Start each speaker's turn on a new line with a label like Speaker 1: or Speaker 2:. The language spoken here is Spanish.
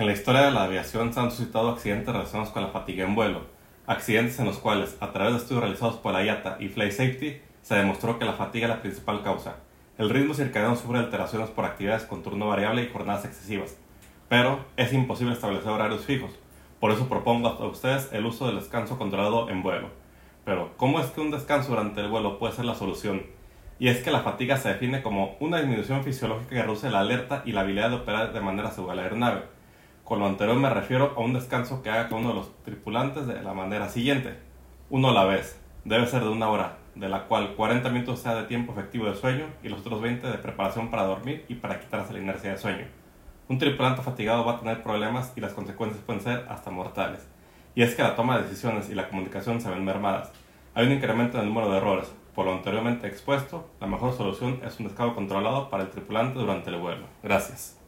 Speaker 1: En la historia de la aviación se han suscitado accidentes relacionados con la fatiga en vuelo, accidentes en los cuales, a través de estudios realizados por la IATA y Flight Safety, se demostró que la fatiga es la principal causa. El ritmo circadiano sufre alteraciones por actividades con turno variable y jornadas excesivas, pero es imposible establecer horarios fijos. Por eso propongo a ustedes el uso del descanso controlado en vuelo. Pero, ¿cómo es que un descanso durante el vuelo puede ser la solución? Y es que la fatiga se define como una disminución fisiológica que reduce la alerta y la habilidad de operar de manera segura la aeronave. Con lo anterior me refiero a un descanso que haga con uno de los tripulantes de la manera siguiente. Uno a la vez. Debe ser de una hora, de la cual 40 minutos sea de tiempo efectivo de sueño y los otros 20 de preparación para dormir y para quitarse la inercia de sueño. Un tripulante fatigado va a tener problemas y las consecuencias pueden ser hasta mortales. Y es que la toma de decisiones y la comunicación se ven mermadas. Hay un incremento en el número de errores. Por lo anteriormente expuesto, la mejor solución es un descanso controlado para el tripulante durante el vuelo. Gracias.